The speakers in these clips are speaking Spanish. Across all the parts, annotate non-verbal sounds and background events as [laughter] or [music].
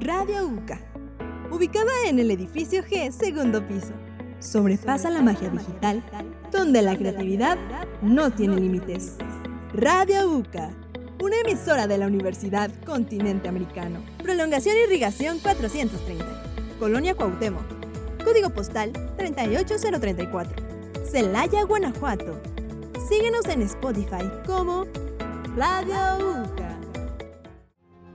Radio UCA, ubicada en el edificio G, segundo piso. Sobrepasa la magia digital, donde la creatividad no tiene límites. Radio UCA, una emisora de la Universidad Continente Americano. Prolongación Irrigación 430, Colonia Cuauhtémoc. Código postal 38034. Celaya, Guanajuato. Síguenos en Spotify como Radio UCA.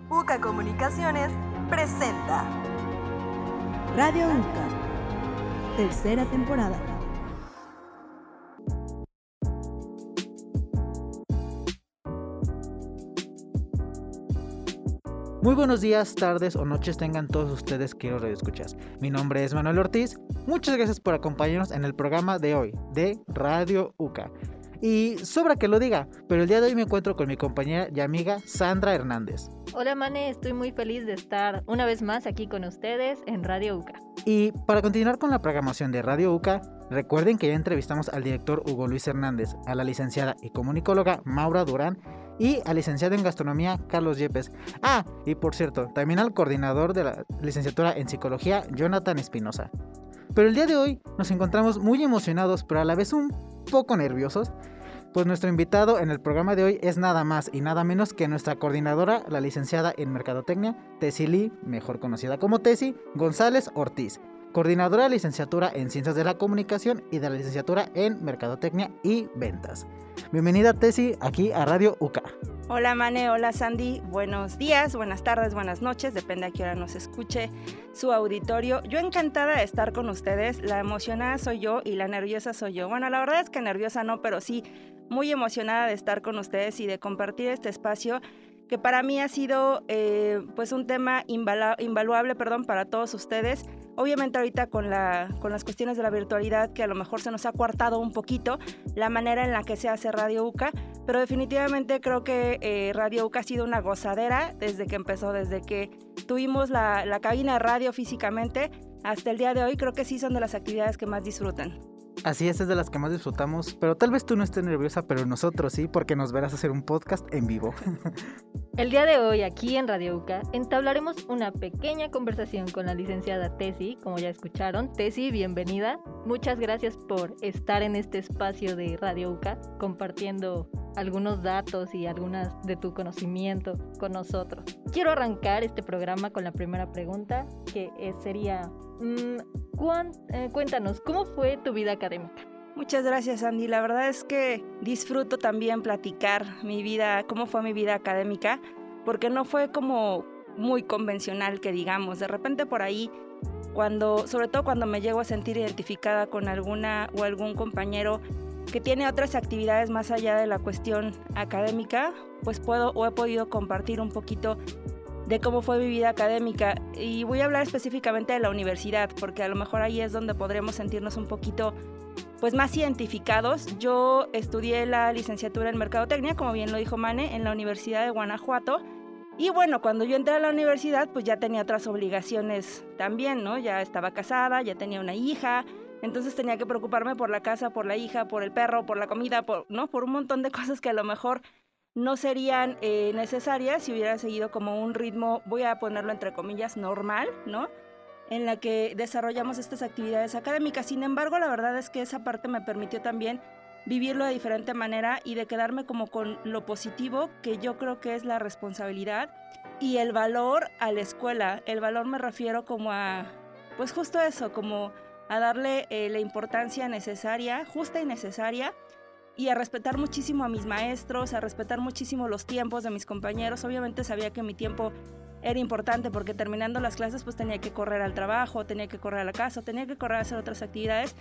UCA Comunicaciones presenta Radio UCA, tercera temporada. Muy buenos días, tardes o noches tengan todos ustedes que los escuchas. Mi nombre es Manuel Ortiz. Muchas gracias por acompañarnos en el programa de hoy de Radio UCA. Y sobra que lo diga, pero el día de hoy me encuentro con mi compañera y amiga Sandra Hernández. Hola Mane, estoy muy feliz de estar una vez más aquí con ustedes en Radio UCA. Y para continuar con la programación de Radio UCA, recuerden que ya entrevistamos al director Hugo Luis Hernández, a la licenciada y comunicóloga Maura Durán y al licenciado en gastronomía Carlos Yepes. Ah, y por cierto, también al coordinador de la licenciatura en psicología Jonathan Espinosa. Pero el día de hoy nos encontramos muy emocionados, pero a la vez un poco nerviosos, pues nuestro invitado en el programa de hoy es nada más y nada menos que nuestra coordinadora, la licenciada en Mercadotecnia, Tessili, mejor conocida como Tesi, González Ortiz, coordinadora de licenciatura en Ciencias de la Comunicación y de la licenciatura en Mercadotecnia y Ventas. Bienvenida Tesi aquí a Radio UCA. Hola Mane, hola Sandy, buenos días, buenas tardes, buenas noches, depende a qué hora nos escuche su auditorio. Yo encantada de estar con ustedes, la emocionada soy yo y la nerviosa soy yo. Bueno, la verdad es que nerviosa no, pero sí muy emocionada de estar con ustedes y de compartir este espacio que para mí ha sido eh, pues un tema invaluable perdón, para todos ustedes. Obviamente ahorita con, la, con las cuestiones de la virtualidad que a lo mejor se nos ha coartado un poquito la manera en la que se hace Radio UCA, pero definitivamente creo que eh, Radio UCA ha sido una gozadera desde que empezó, desde que tuvimos la, la cabina de radio físicamente hasta el día de hoy, creo que sí son de las actividades que más disfrutan. Así es, es de las que más disfrutamos, pero tal vez tú no estés nerviosa, pero nosotros sí, porque nos verás hacer un podcast en vivo. [laughs] El día de hoy, aquí en Radio UCA, entablaremos una pequeña conversación con la licenciada Tesi, como ya escucharon. Tesi, bienvenida. Muchas gracias por estar en este espacio de Radio UCA, compartiendo algunos datos y algunas de tu conocimiento con nosotros. Quiero arrancar este programa con la primera pregunta, que sería, mm, eh, cuéntanos, ¿cómo fue tu vida académica? Muchas gracias, Andy. La verdad es que disfruto también platicar mi vida, cómo fue mi vida académica, porque no fue como muy convencional que digamos. De repente por ahí, cuando, sobre todo cuando me llego a sentir identificada con alguna o algún compañero que tiene otras actividades más allá de la cuestión académica, pues puedo o he podido compartir un poquito de cómo fue mi vida académica. Y voy a hablar específicamente de la universidad, porque a lo mejor ahí es donde podremos sentirnos un poquito pues más identificados. Yo estudié la licenciatura en Mercadotecnia, como bien lo dijo Mane, en la Universidad de Guanajuato. Y bueno, cuando yo entré a la universidad, pues ya tenía otras obligaciones también, ¿no? Ya estaba casada, ya tenía una hija, entonces tenía que preocuparme por la casa, por la hija, por el perro, por la comida, por, ¿no? Por un montón de [laughs] cosas que a lo mejor no serían eh, necesarias si hubiera seguido como un ritmo, voy a ponerlo entre comillas, normal, ¿no? En la que desarrollamos estas actividades académicas. Sin embargo, la verdad es que esa parte me permitió también vivirlo de diferente manera y de quedarme como con lo positivo que yo creo que es la responsabilidad y el valor a la escuela. El valor me refiero como a, pues justo eso, como a darle eh, la importancia necesaria, justa y necesaria y a respetar muchísimo a mis maestros, a respetar muchísimo los tiempos de mis compañeros. Obviamente sabía que mi tiempo era importante porque terminando las clases pues tenía que correr al trabajo, tenía que correr a la casa, tenía que correr a hacer otras actividades.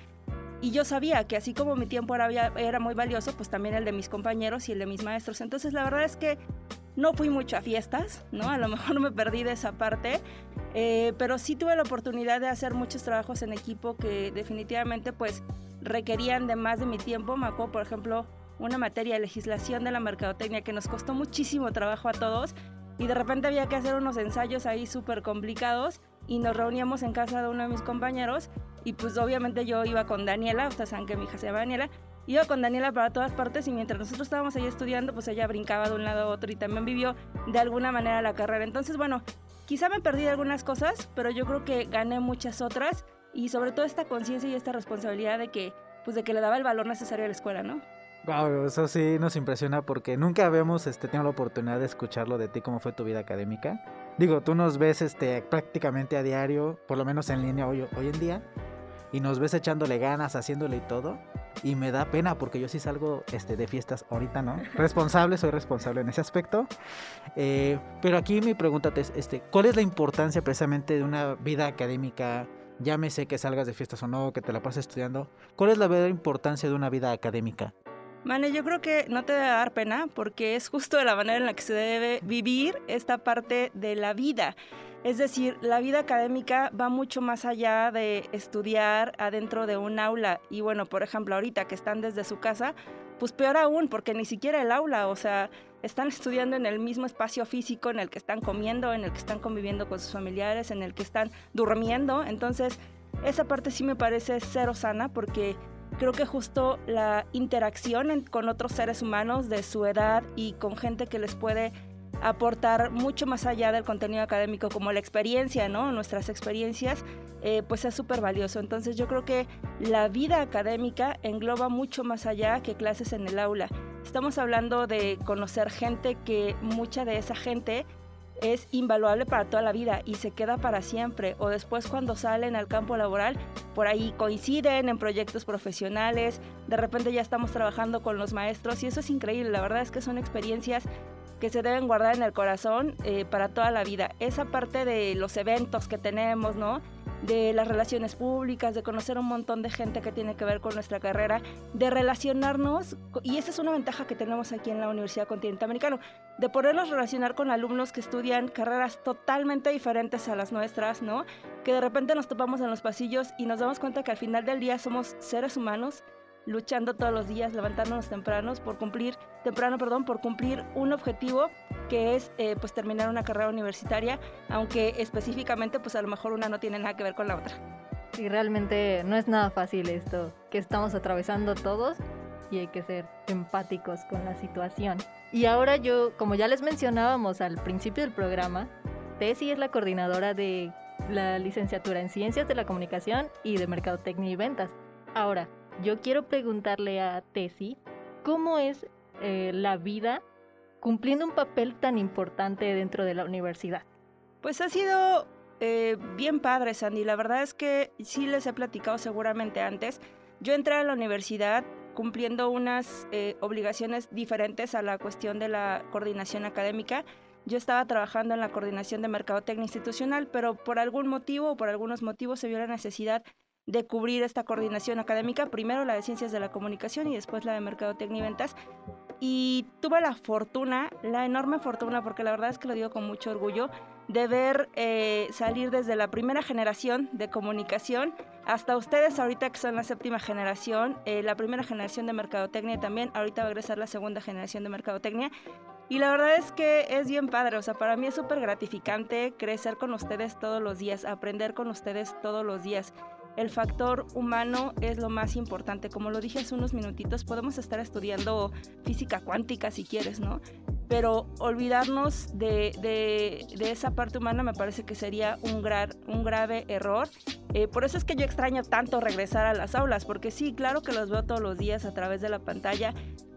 Y yo sabía que así como mi tiempo era, era muy valioso, pues también el de mis compañeros y el de mis maestros. Entonces la verdad es que no fui mucho a fiestas, ¿no? A lo mejor me perdí de esa parte, eh, pero sí tuve la oportunidad de hacer muchos trabajos en equipo que definitivamente pues requerían de más de mi tiempo. Me acuerdo, por ejemplo, una materia de legislación de la mercadotecnia que nos costó muchísimo trabajo a todos y de repente había que hacer unos ensayos ahí súper complicados y nos reuníamos en casa de uno de mis compañeros y pues obviamente yo iba con Daniela, ustedes saben que mi hija se llama Daniela, iba con Daniela para todas partes y mientras nosotros estábamos ahí estudiando, pues ella brincaba de un lado a otro y también vivió de alguna manera la carrera. Entonces, bueno, quizá me perdí algunas cosas, pero yo creo que gané muchas otras y sobre todo esta conciencia y esta responsabilidad de que, pues de que le daba el valor necesario a la escuela, ¿no? Wow, eso sí nos impresiona porque nunca habíamos este, tenido la oportunidad de escucharlo de ti, cómo fue tu vida académica. Digo, tú nos ves este, prácticamente a diario, por lo menos en línea hoy, hoy en día, y nos ves echándole ganas, haciéndole y todo. Y me da pena porque yo sí salgo este, de fiestas ahorita, ¿no? Responsable, soy responsable en ese aspecto. Eh, pero aquí mi pregunta es, este, ¿cuál es la importancia precisamente de una vida académica? Llámese que salgas de fiestas o no, que te la pases estudiando. ¿Cuál es la verdadera importancia de una vida académica? Mane, yo creo que no te debe dar pena porque es justo de la manera en la que se debe vivir esta parte de la vida. Es decir, la vida académica va mucho más allá de estudiar adentro de un aula. Y bueno, por ejemplo, ahorita que están desde su casa, pues peor aún, porque ni siquiera el aula, o sea, están [laughs] estudiando en el mismo espacio físico en el que están comiendo, en el que están conviviendo con sus familiares, en el que están durmiendo. Entonces, esa parte sí me parece cero sana porque creo que justo la interacción con otros seres humanos de su edad y con gente que les puede aportar mucho más allá del contenido académico, como la experiencia, ¿no? Nuestras experiencias, eh, pues es súper valioso. Entonces yo creo que la vida académica engloba mucho más allá que clases en el aula. Estamos hablando de conocer gente que mucha de esa gente es invaluable para toda la vida y se queda para siempre. O después cuando salen al campo laboral, por ahí coinciden en proyectos profesionales, de repente ya estamos trabajando con los maestros y eso es increíble. La verdad es que son experiencias que se deben guardar en el corazón eh, para toda la vida. Esa parte de los eventos que tenemos, ¿no? de las relaciones públicas, de conocer un montón de gente que tiene que ver con nuestra carrera, de relacionarnos, y esa es una ventaja que tenemos aquí en la Universidad Continental Americano, de podernos relacionar con alumnos que estudian carreras totalmente diferentes a las nuestras, ¿no? Que de repente nos topamos en los pasillos y nos damos cuenta que al final del día somos seres humanos luchando todos los días, levantándonos tempranos por cumplir, temprano, perdón, por cumplir un objetivo que es eh, pues terminar una carrera universitaria, aunque específicamente pues a lo mejor una no tiene nada que ver con la otra. Y realmente no es nada fácil esto que estamos atravesando todos y hay que ser empáticos con la situación. Y ahora yo, como ya les mencionábamos al principio del programa, Tessy es la coordinadora de la licenciatura en Ciencias de la Comunicación y de Mercadotecnia y Ventas. Ahora, yo quiero preguntarle a Tessy cómo es eh, la vida cumpliendo un papel tan importante dentro de la universidad. Pues ha sido eh, bien padre, Sandy. La verdad es que sí les he platicado seguramente antes. Yo entré a la universidad cumpliendo unas eh, obligaciones diferentes a la cuestión de la coordinación académica. Yo estaba trabajando en la coordinación de mercadotecnia institucional, pero por algún motivo o por algunos motivos se vio la necesidad de cubrir esta coordinación académica, primero la de ciencias de la comunicación y después la de mercadotecnia y ventas. Y tuve la fortuna, la enorme fortuna, porque la verdad es que lo digo con mucho orgullo, de ver eh, salir desde la primera generación de comunicación hasta ustedes ahorita que son la séptima generación, eh, la primera generación de mercadotecnia también, ahorita va a regresar la segunda generación de mercadotecnia. Y la verdad es que es bien padre, o sea, para mí es súper gratificante crecer con ustedes todos los días, aprender con ustedes todos los días el factor humano es lo más importante. Como lo dije hace unos minutitos, podemos estar estudiando física cuántica si quieres, ¿no? Pero olvidarnos de, esa parte humana me parece que sería un, un grave error. Eh, por eso es que yo extraño tanto regresar a las aulas, porque sí, claro que los veo todos los días a través de la pantalla,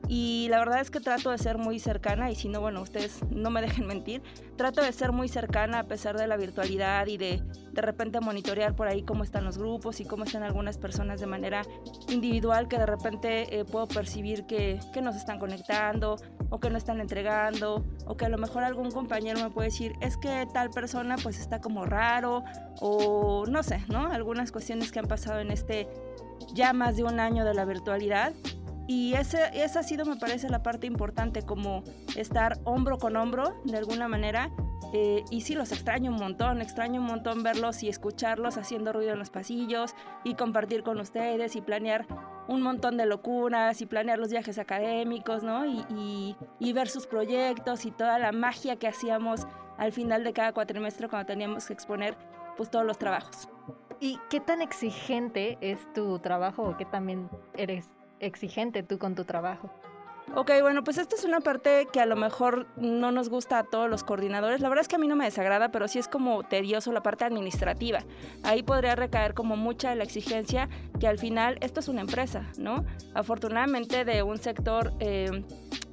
y la verdad es que trato de ser muy cercana y si no, bueno, ustedes no me dejen mentir, trato de ser muy cercana a pesar de la virtualidad y de de repente monitorear por ahí cómo están los grupos y cómo están algunas personas de manera individual que de repente eh, puedo percibir que, que nos están conectando o que no están entregando o que a lo mejor algún compañero me puede decir es que tal persona pues está como raro o no sé, ¿no? Algunas cuestiones que han pasado en este ya más de un año de la virtualidad y ese, esa ha sido, me parece, la parte importante, como estar hombro con hombro, de alguna manera. Eh, y sí, los extraño un montón, extraño un montón verlos y escucharlos haciendo ruido en los pasillos y compartir con ustedes y planear un montón de locuras y planear los viajes académicos, ¿no? Y, y ver sus proyectos y toda la magia que hacíamos al final de cada cuatrimestre cuando teníamos que exponer pues todos los trabajos. ¿Y qué tan exigente es tu trabajo o qué también eres exigente tú con tu trabajo? Ok, bueno, pues esta es una parte que a lo mejor no nos gusta a todos los coordinadores. La verdad es que a mí no me desagrada, pero sí es como tedioso la parte administrativa. Ahí podría recaer como mucha de la exigencia que al final esto es una empresa, ¿no? Afortunadamente de un sector eh,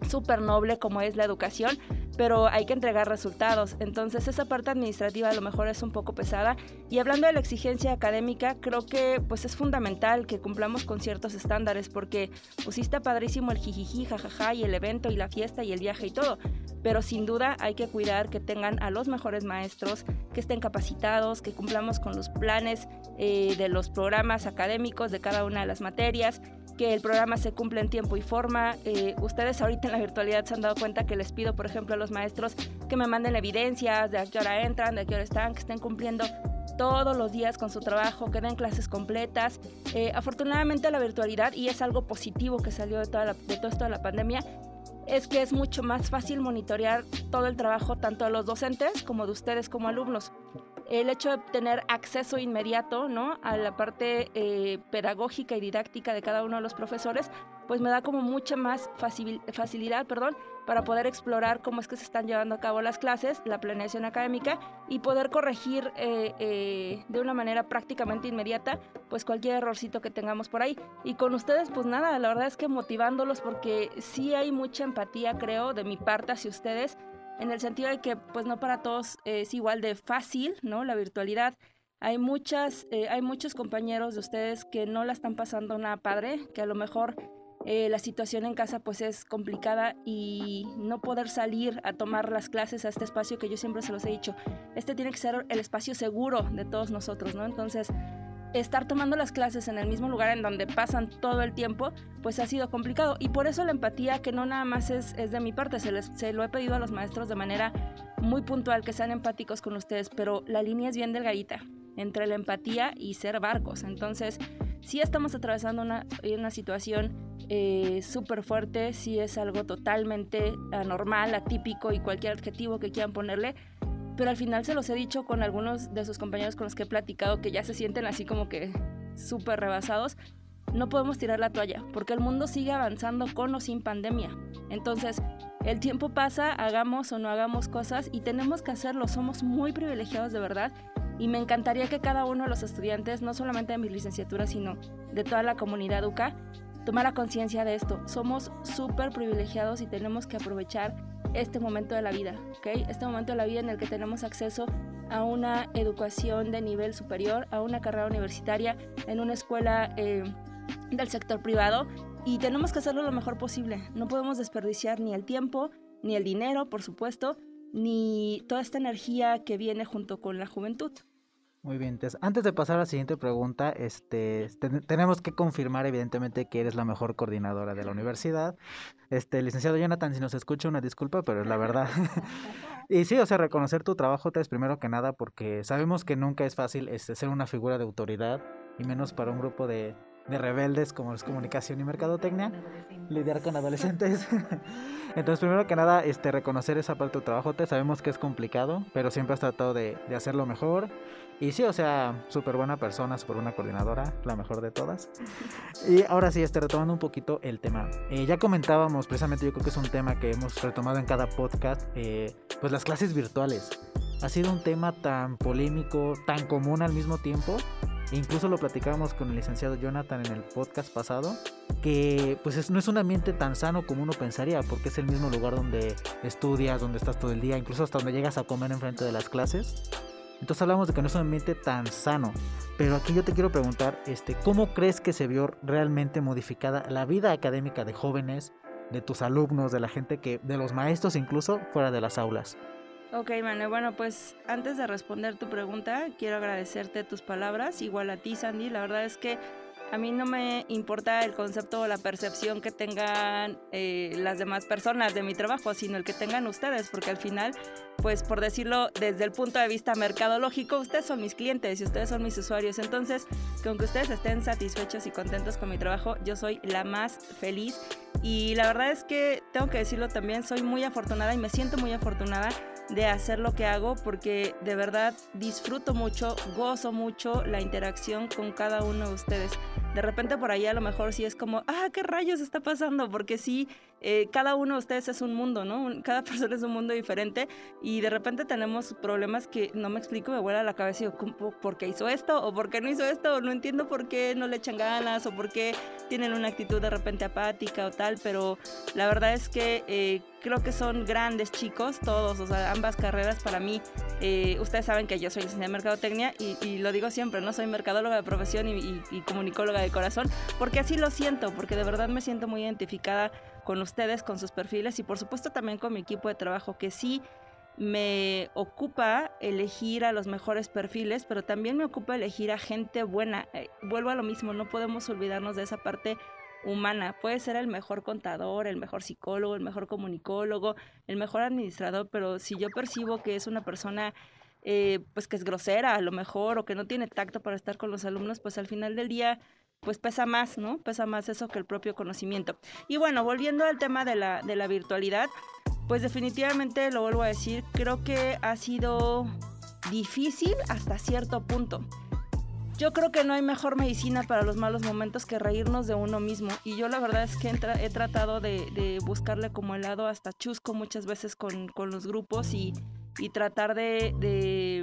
súper noble como es la educación, pero hay que entregar resultados. Entonces esa parte administrativa a lo mejor es un poco pesada. Y hablando de la exigencia académica, creo que pues es fundamental que cumplamos con ciertos estándares porque pues está padrísimo el jijiji, jajaja y el evento y la fiesta y el viaje y todo. Pero sin duda hay que cuidar que tengan a los mejores maestros, que estén capacitados, que cumplamos con los planes eh, de los programas académicos de cada una de las materias, que el programa se cumple en tiempo y forma. Eh, ustedes ahorita en la virtualidad se han dado cuenta que les pido, por ejemplo, a los maestros que me manden evidencias de a qué hora entran, de a qué hora están, que estén cumpliendo todos los días con su trabajo, que den clases completas. Eh, afortunadamente la virtualidad, y es algo positivo que salió de, toda de todo esto de la pandemia, es que es mucho más fácil monitorear todo el trabajo tanto de los docentes como de ustedes como alumnos el hecho de tener acceso inmediato ¿no? a la parte eh, pedagógica y didáctica de cada uno de los profesores, pues me da como mucha más facilidad perdón, para poder explorar cómo es que se están llevando a cabo las clases, la planeación académica y poder corregir eh, eh, de una manera prácticamente inmediata pues cualquier errorcito que tengamos por ahí. Y con ustedes pues nada, la verdad es que motivándolos porque sí hay mucha empatía creo de mi parte hacia ustedes en el sentido de que pues no para todos es igual de fácil, ¿no? La virtualidad. Hay muchas, eh, hay muchos compañeros de ustedes que no la están pasando nada padre, que a lo mejor eh, la situación en casa pues es complicada y no poder salir a tomar las clases a este espacio que yo siempre se los he dicho, este tiene que ser el espacio seguro de todos nosotros, ¿no? Entonces, estar tomando las clases en el mismo lugar en donde pasan todo el tiempo, pues ha sido complicado. Y por eso la empatía, que no nada más es, de mi parte, se, les, se lo he pedido a los maestros de manera muy puntual, que sean empáticos con ustedes, pero la línea es bien delgadita entre la empatía y ser barcos. Entonces, si estamos atravesando una, una situación eh, súper fuerte, si es algo totalmente anormal, atípico y cualquier adjetivo que quieran ponerle, pero al final se los he dicho con algunos de sus compañeros con los que he platicado que ya se sienten así como que súper rebasados. No podemos tirar la toalla porque el mundo sigue avanzando con o sin pandemia. Entonces, el tiempo pasa, hagamos o no hagamos cosas y tenemos que hacerlo. Somos muy privilegiados de verdad y me encantaría que cada uno de los estudiantes, no solamente de mi licenciatura, sino de toda la comunidad UCA, tomara conciencia de esto. Somos súper privilegiados y tenemos que aprovechar este momento de la vida, ¿ok? Este momento de la vida en el que tenemos acceso a una educación de nivel superior, a una carrera universitaria en una escuela eh, del sector privado y tenemos que hacerlo lo mejor posible. No podemos desperdiciar ni el tiempo, ni el dinero, por supuesto, ni toda esta energía que viene junto con la juventud. Muy bien, antes de pasar a la siguiente pregunta, este, tenemos que confirmar evidentemente que eres la mejor coordinadora de la universidad. Este, licenciado Jonathan, si nos escucha, una disculpa, pero es la verdad. [laughs] [laughs] y sí, o sea, reconocer tu trabajo es primero que nada porque sabemos que nunca es fácil este, ser una figura de autoridad y menos para un grupo de, de rebeldes como es comunicación y mercadotecnia, lidiar con adolescentes. [laughs] Entonces, primero que nada, este, reconocer esa parte de trabajo, te sabemos que es complicado, pero siempre has tratado de, de hacerlo mejor. Y sí, o sea, súper buena persona, súper buena coordinadora, la mejor de todas. Y ahora sí, este, retomando un poquito el tema. Eh, ya comentábamos, precisamente yo creo que es un tema que hemos retomado en cada podcast, eh, pues las clases virtuales. Ha sido un tema tan polémico, tan común al mismo tiempo, incluso lo platicábamos con el licenciado Jonathan en el podcast pasado, que pues no es un ambiente tan sano como uno pensaría, porque es el mismo lugar donde estudias, donde estás todo el día, incluso hasta donde llegas a comer enfrente de las clases. Entonces hablamos de que no es un ambiente tan sano. Pero aquí yo te quiero preguntar, este, ¿cómo crees que se vio realmente modificada la vida académica de jóvenes, de tus alumnos, de la gente que, de los maestros incluso, fuera de las aulas? Ok, Manuel, bueno, pues antes de responder tu pregunta, quiero agradecerte tus palabras, igual a ti, Sandy. La verdad es que a mí no me importa el concepto o la percepción que tengan eh, las demás personas de mi trabajo, sino el que tengan ustedes, porque al final, pues por decirlo desde el punto de vista mercadológico, ustedes son mis clientes y ustedes son mis usuarios. Entonces, que ustedes estén satisfechos y contentos con mi trabajo, yo soy la más feliz. Y la verdad es que tengo que decirlo también, soy muy afortunada y me siento muy afortunada de hacer lo que hago porque de verdad disfruto mucho, gozo mucho la interacción con cada uno de ustedes. De repente por ahí a lo mejor sí es como, ah, ¿qué rayos está pasando? Porque sí, eh, cada uno de ustedes es un mundo, ¿no? Cada [laughs] persona es un mundo diferente y de repente tenemos problemas que no me explico, me vuela la cabeza y digo, ¿por qué hizo esto? ¿O por qué no hizo esto? No entiendo por qué no le echan ganas o por qué tienen una actitud de repente apática o tal, pero la verdad es que eh, creo que son grandes chicos todos, o sea, ambas carreras para mí. Eh, ustedes saben que yo soy licenciada en mercadotecnia y, lo digo siempre, no soy mercadóloga de profesión y, y, comunicóloga de corazón, porque así lo siento, porque de verdad me siento muy identificada con ustedes, con sus perfiles y por supuesto también con mi equipo de trabajo, que sí me ocupa elegir a los mejores perfiles, pero también me ocupa elegir a gente buena. Eh, vuelvo a lo mismo, no podemos olvidarnos de esa parte humana. Puede ser el mejor contador, el mejor psicólogo, el mejor comunicólogo, el mejor administrador, pero si yo percibo que es una persona eh, pues que es grosera a lo mejor o que no tiene tacto para estar con los alumnos, pues al final del día pues pesa más, ¿no? Pesa más eso que el propio conocimiento. Y bueno, volviendo al tema de la, de la virtualidad, pues definitivamente lo vuelvo a decir, creo que ha sido difícil hasta cierto punto. Yo creo que no hay mejor medicina para los malos momentos que reírnos de uno mismo. Y yo la verdad es que he, tratado de, buscarle como el lado hasta chusco muchas veces con, los grupos y, tratar de,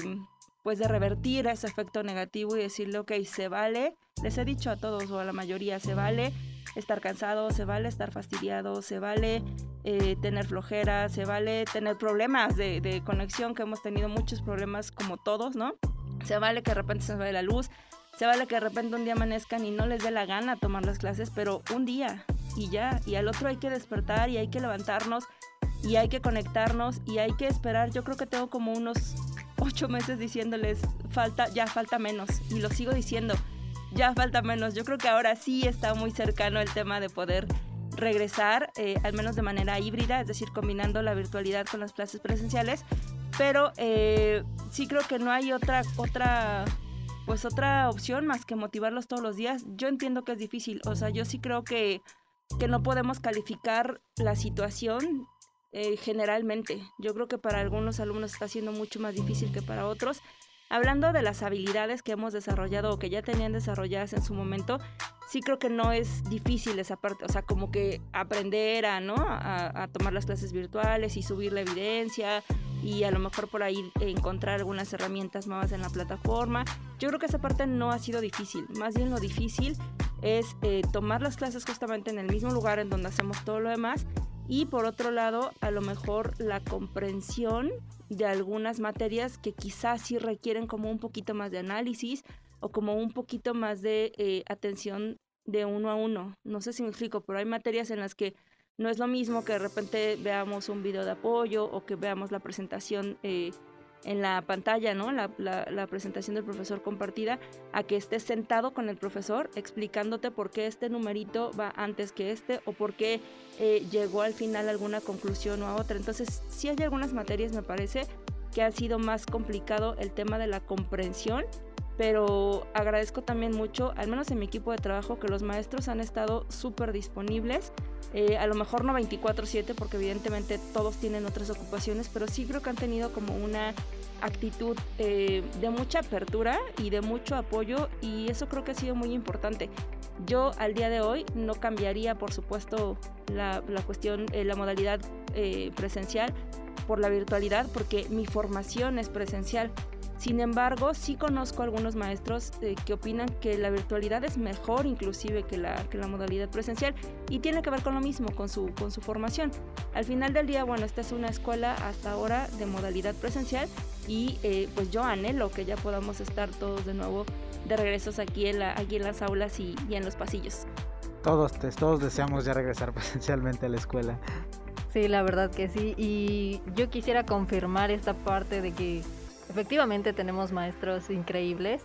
pues de revertir ese efecto negativo y decirle, ok, se vale. Les he dicho a todos o a la mayoría, se vale estar cansado, se vale estar fastidiado, se vale eh, tener flojera, se vale tener problemas de, conexión, que hemos tenido muchos problemas como todos, ¿no? Se vale que de repente se nos vaya la luz, se vale que de repente un día amanezcan y no les dé la gana tomar las clases, pero un día y ya, y al otro hay que despertar y hay que levantarnos y hay que conectarnos y hay que esperar. Yo creo que tengo como unos ocho meses diciéndoles, falta, ya falta menos, y lo sigo diciendo, ya falta menos. Yo creo que ahora sí está muy cercano el tema de poder regresar, eh, al menos de manera híbrida, es decir, combinando la virtualidad con las clases presenciales, pero eh, sí creo que no hay otra, otra, pues otra opción más que motivarlos todos los días. Yo entiendo que es difícil, o sea, yo sí creo que, que no podemos calificar la situación eh, generalmente. Yo creo que para algunos alumnos está siendo mucho más difícil que para otros. Hablando de las habilidades que hemos desarrollado o que ya tenían desarrolladas en su momento, sí creo que no es difícil esa parte, o sea, como que aprender a, ¿no? a, a tomar las clases virtuales y subir la evidencia, y a lo mejor por ahí encontrar algunas herramientas nuevas en la plataforma. Yo creo que esa parte no ha sido difícil, más bien lo difícil es eh, tomar las clases justamente en el mismo lugar en donde hacemos todo lo demás y por otro lado a lo mejor la comprensión de algunas materias que quizás sí requieren como un poquito más de análisis o como un poquito más de eh, atención de uno a uno. No sé si me explico, pero hay materias en las que no es lo mismo que de repente veamos un video de apoyo o que veamos la presentación eh, en la pantalla, ¿no? La, presentación del profesor compartida, a que estés sentado con el profesor explicándote por qué este numerito va antes que este o por qué eh, llegó al final alguna conclusión o a otra. Entonces, sí hay algunas materias, me parece, que ha sido más complicado el tema de la comprensión pero agradezco también mucho, al menos en mi equipo de trabajo, que los maestros han estado súper disponibles. Eh, a lo mejor no 24/7 porque evidentemente todos tienen otras ocupaciones, pero sí creo que han tenido como una actitud eh, de mucha apertura y de mucho apoyo y eso creo que ha sido muy importante. Yo al día de hoy no cambiaría, por supuesto, la, cuestión, eh, la modalidad presencial por la virtualidad porque mi formación es presencial. Sin embargo, sí conozco algunos maestros eh, que opinan que la virtualidad es mejor inclusive que la, que la modalidad presencial y tiene que ver con lo mismo, con su, con su formación. Al final del día, bueno, esta es una escuela hasta ahora de modalidad presencial y eh, pues yo anhelo que ya podamos estar todos de nuevo de regresos aquí en, la, aquí en las aulas y, y en los pasillos. Todos, todos deseamos ya regresar [laughs] presencialmente a la escuela. Sí, la verdad que sí. Y yo quisiera confirmar esta parte de que Efectivamente tenemos maestros increíbles,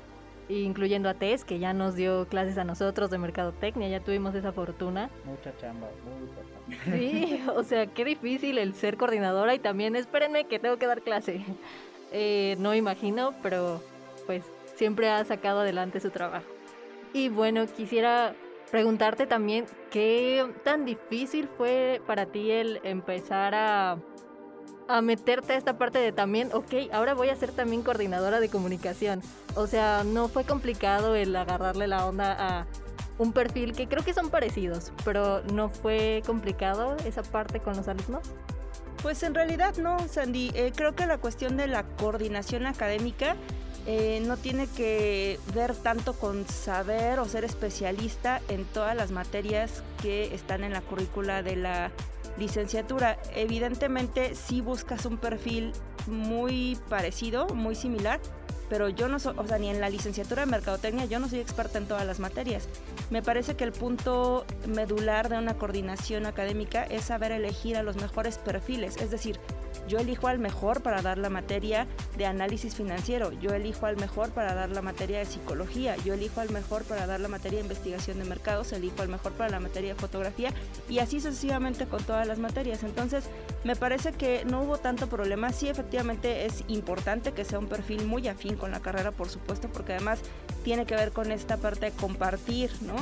incluyendo a Tess, que ya nos dio clases a nosotros de mercadotecnia, ya tuvimos esa fortuna. Mucha chamba, muy Sí, o sea, qué difícil el ser coordinadora y también espérenme que tengo que dar clase. Eh, no imagino, pero pues siempre ha sacado adelante su trabajo. Y bueno, quisiera preguntarte también qué tan difícil fue para ti el empezar a a meterte a esta parte de también, ok, ahora voy a ser también coordinadora de comunicación. O sea, no fue complicado el agarrarle la onda a un perfil que creo que son parecidos, pero no fue complicado esa parte con los alumnos. Pues en realidad no, Sandy. Eh, creo que la cuestión de la coordinación académica eh, no tiene que ver tanto con saber o ser especialista en todas las materias que están en la currícula de la licenciatura. Evidentemente si buscas un perfil muy parecido, muy similar, pero yo no soy, o sea, ni en la licenciatura de mercadotecnia, yo no soy experta en todas las materias. Me parece que el punto medular de una coordinación académica es saber elegir a los mejores perfiles, es decir, yo elijo al mejor para dar la materia de análisis financiero, yo elijo al mejor para dar la materia de psicología, yo elijo al mejor para dar la materia de investigación de mercados, elijo al mejor para la materia de fotografía y así sucesivamente con todas las materias. Entonces, me parece que no hubo tanto problema. Sí, efectivamente es importante que sea un perfil muy afín con la carrera, por supuesto, porque además tiene que ver con esta parte de compartir, ¿no?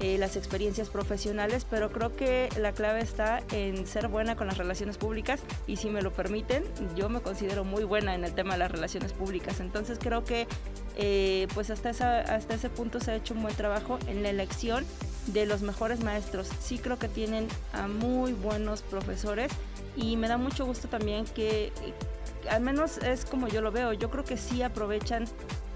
Eh, las experiencias profesionales, pero creo que la clave está en ser buena con las relaciones públicas y si me lo permiten, yo me considero muy buena en el tema de las relaciones públicas. Entonces creo que eh, pues hasta, hasta ese punto se ha hecho un buen trabajo en la elección de los mejores maestros. Sí creo que tienen a muy buenos profesores y me da mucho gusto también que al menos es como yo lo veo, yo creo que sí aprovechan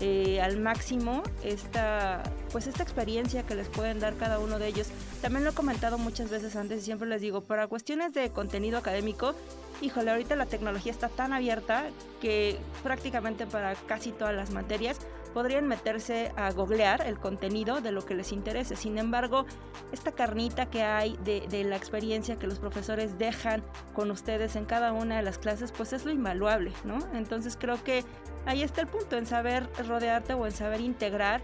eh, al máximo esta, pues esta experiencia que les pueden dar cada uno de ellos. También lo he comentado muchas veces antes y siempre les digo, para cuestiones de contenido académico, híjole, ahorita la tecnología está tan abierta que prácticamente para casi todas las materias podrían meterse a googlear el contenido de lo que les interese. Sin embargo, esta carnita que hay de, la experiencia que los profesores dejan con ustedes en cada una de las clases, pues es lo invaluable, ¿no? Entonces creo que ahí está el punto, en saber rodearte o en saber integrar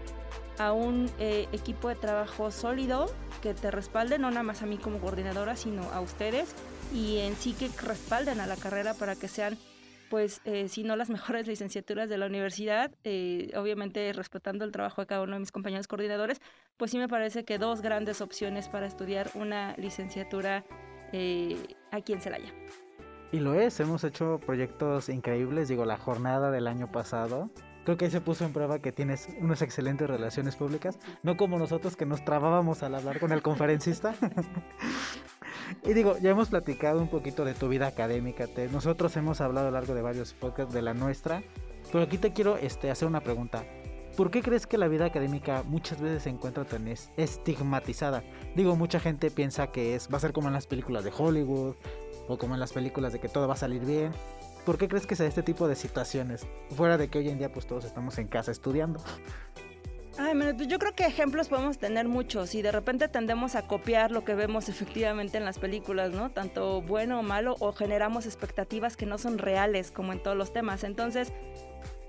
a un eh, equipo de trabajo sólido que te respalde, no nada más a mí como coordinadora, sino a ustedes y en sí que respalden a la carrera para que sean pues eh, si no las [laughs] mejores licenciaturas de la universidad, eh, obviamente respetando el trabajo de cada uno de mis compañeros coordinadores, pues sí me parece que dos grandes opciones para estudiar una licenciatura eh, aquí en Celaya. Y lo es, hemos hecho proyectos increíbles, digo, la jornada del año pasado. Creo que ahí se puso en prueba que tienes unas excelentes relaciones públicas, no como nosotros que nos trabábamos al hablar con el conferencista. [laughs] Y digo, ya hemos platicado un poquito de tu vida académica. nosotros hemos hablado a lo largo de varios podcasts de la nuestra. Pero aquí te quiero este, hacer una pregunta. ¿Por qué crees que la vida académica muchas veces se encuentra tan estigmatizada? Digo, mucha gente piensa que es, va a ser como en las películas de Hollywood o como en las películas de que todo va a salir bien. ¿Por qué crees que sea este tipo de situaciones? Fuera de que hoy en día pues todos estamos en casa estudiando. Ay, yo creo que ejemplos podemos tener muchos y de repente tendemos a copiar lo que vemos efectivamente en las películas, ¿no? Tanto bueno o malo o generamos expectativas que no son reales como en todos los temas. Entonces,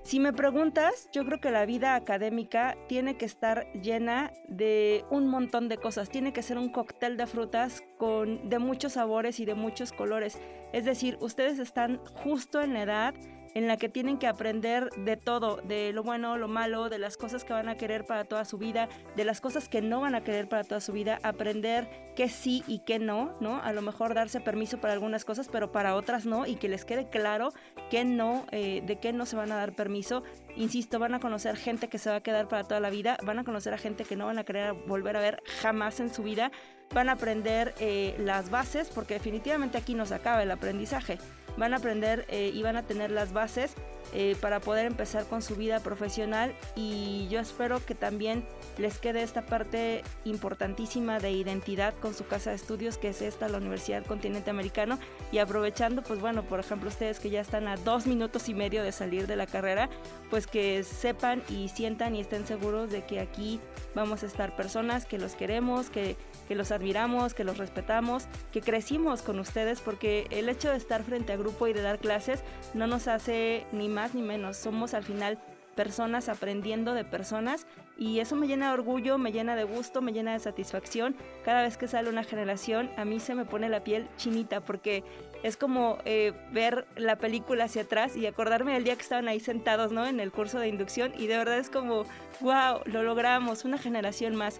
si me preguntas, yo creo que la vida académica tiene que estar llena de un montón de cosas, tiene que ser un cóctel de frutas con de muchos sabores y de muchos colores. Es decir, ustedes están justo en la edad en la que tienen que aprender de todo, de lo bueno, lo malo, de las cosas que van a querer para toda su vida, de las cosas que no van a querer para toda su vida, aprender qué sí y qué no, ¿no? A lo mejor darse permiso para algunas cosas, pero para otras no, y que les quede claro qué no, eh, de qué no se van a dar permiso. Insisto, van a conocer gente que se va a quedar para toda la vida, van a conocer a gente que no van a querer volver a ver jamás en su vida, van a aprender eh, las bases, porque definitivamente aquí no se acaba el aprendizaje van a aprender eh, y van a tener las bases eh, para poder empezar con su vida profesional y yo espero que también les quede esta parte importantísima de identidad con su casa de estudios que es esta la Universidad Continente Americano. Y aprovechando pues bueno por ejemplo ustedes que ya están a dos minutos y medio de salir de la carrera pues que sepan y sientan y estén seguros de que aquí vamos a estar personas que los queremos que que los admiramos, que los respetamos, que crecimos con ustedes, porque el hecho de estar frente a grupo y de dar clases no nos hace ni más ni menos. Somos al final personas aprendiendo de personas y eso me llena de orgullo, me llena de gusto, me llena de satisfacción. Cada vez que sale una generación a mí se me pone la piel chinita porque es como eh, ver la película hacia atrás y acordarme del día que estaban ahí sentados ¿no? en el curso de inducción y de verdad es como, wow, lo logramos, una generación más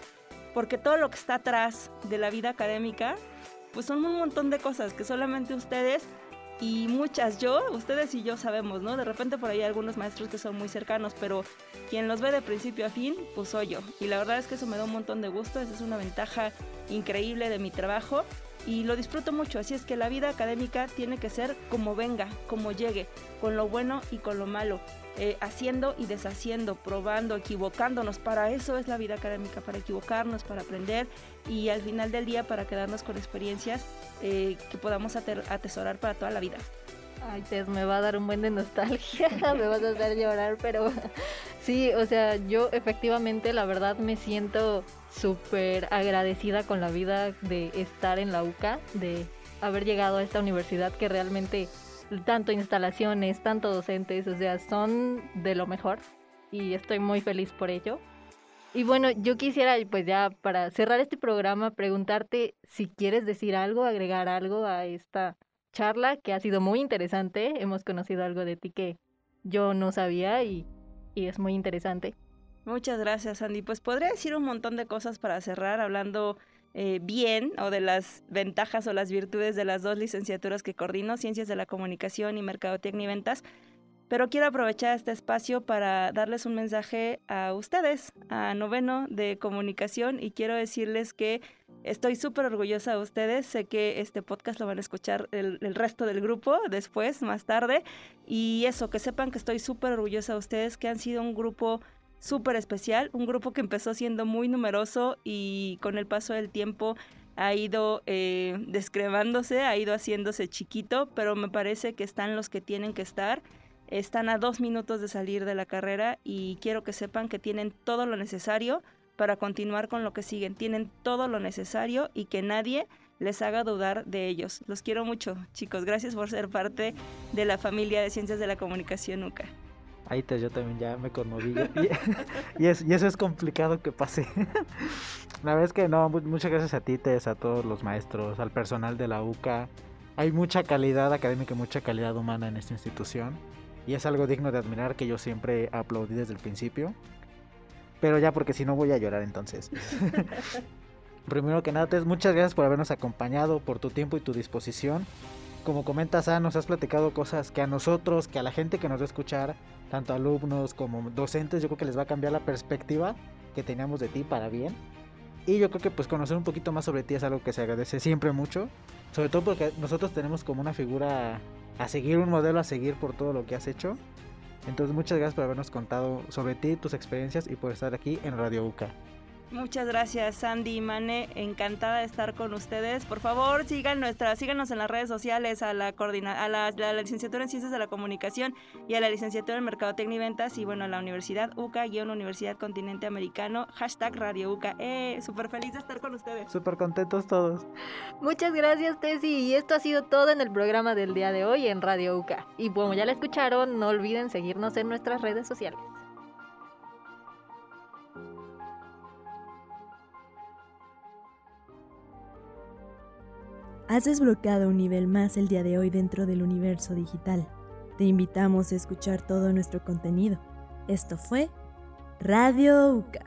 porque todo lo que está atrás de la vida académica, pues son un montón de cosas que solamente ustedes y muchas, yo, ustedes y yo sabemos, ¿no? De repente por ahí hay algunos maestros que son muy cercanos, pero quien los ve de principio a fin, pues soy yo. Y la verdad es que eso me da un montón de gusto, esa es una ventaja increíble de mi trabajo y lo disfruto mucho. Así es que la vida académica tiene que ser como venga, como llegue, con lo bueno y con lo malo. Eh, haciendo y deshaciendo, probando, equivocándonos. Para eso es la vida académica, para equivocarnos, para aprender y al final del día para quedarnos con experiencias eh, que podamos atesorar para toda la vida. Ay, Tess, me va a dar un buen de nostalgia, [laughs] me vas a hacer llorar, pero [laughs] sí, o sea, yo efectivamente la verdad me siento súper agradecida con la vida de estar en la UCA, de haber llegado a esta universidad que realmente tanto instalaciones, tanto docentes, o sea, son de lo mejor y estoy muy feliz por ello. Y bueno, yo quisiera, pues ya para cerrar este programa, preguntarte si quieres decir algo, agregar algo a esta charla que ha sido muy interesante. Hemos conocido algo de ti que yo no sabía y, y es muy interesante. Muchas gracias, Andy. Pues podría decir un montón de cosas para cerrar hablando eh, bien o de las ventajas o las virtudes de las dos licenciaturas que coordino, Ciencias de la Comunicación y Mercadotecnia y Ventas. Pero quiero aprovechar este espacio para darles un mensaje a ustedes, a noveno de comunicación, y quiero decirles que estoy súper orgullosa de ustedes. Sé que este podcast lo van a escuchar el, el resto del grupo después, más tarde. Y eso, que sepan que estoy súper orgullosa de ustedes, que han sido un grupo súper especial, un grupo que empezó siendo muy numeroso y con el paso del tiempo ha ido eh, ha ido haciéndose chiquito, pero me parece que están los que tienen que estar. Están a dos minutos de salir de la carrera y quiero que sepan que tienen todo lo necesario para continuar con lo que siguen. Tienen todo lo necesario y que nadie les haga dudar de ellos. Los quiero mucho, chicos. Gracias por ser parte de la familia de Ciencias de la Comunicación UCA. Ahí te, yo también ya me conmoví. [laughs] Y, eso es complicado que pase. [laughs] La verdad es que no, muchas gracias a ti, Tess, a todos los maestros, al personal de la UCA. Hay mucha calidad académica y mucha calidad humana en esta institución. Y es algo digno de admirar que yo siempre aplaudí desde el principio. Pero ya porque si no voy a llorar entonces. [laughs] Primero que nada, Tess, muchas gracias por habernos acompañado, por tu tiempo y tu disposición como comentas, ah, nos has platicado cosas que a nosotros, que a la gente que nos va a escuchar, tanto alumnos como docentes, yo creo que les va a cambiar la perspectiva que teníamos de ti para bien. Y yo creo que pues conocer un poquito más sobre ti es algo que se agradece siempre mucho, sobre todo porque nosotros tenemos como una figura a seguir, un modelo a seguir por todo lo que has hecho. Entonces muchas gracias por habernos contado sobre ti, tus experiencias y por estar aquí en Radio UCA. Muchas gracias Sandy y Mane, encantada de estar con ustedes. Por favor, sigan nuestra, síganos en las redes sociales a la coordina, a la, licenciatura en Ciencias de la Comunicación y a la licenciatura en Mercadotecnia y Ventas y bueno, a la Universidad UCA, guion Universidad Continente Americano, hashtag Radio UCA. Eh, súper feliz de estar con ustedes. Súper contentos todos. Muchas gracias Tessy y esto ha sido todo en el programa del día de hoy en Radio UCA. Y como ya la escucharon, no olviden seguirnos en nuestras redes sociales. Has desbloqueado un nivel más el día de hoy dentro del universo digital. Te invitamos a escuchar todo nuestro contenido. Esto fue Radio UCA.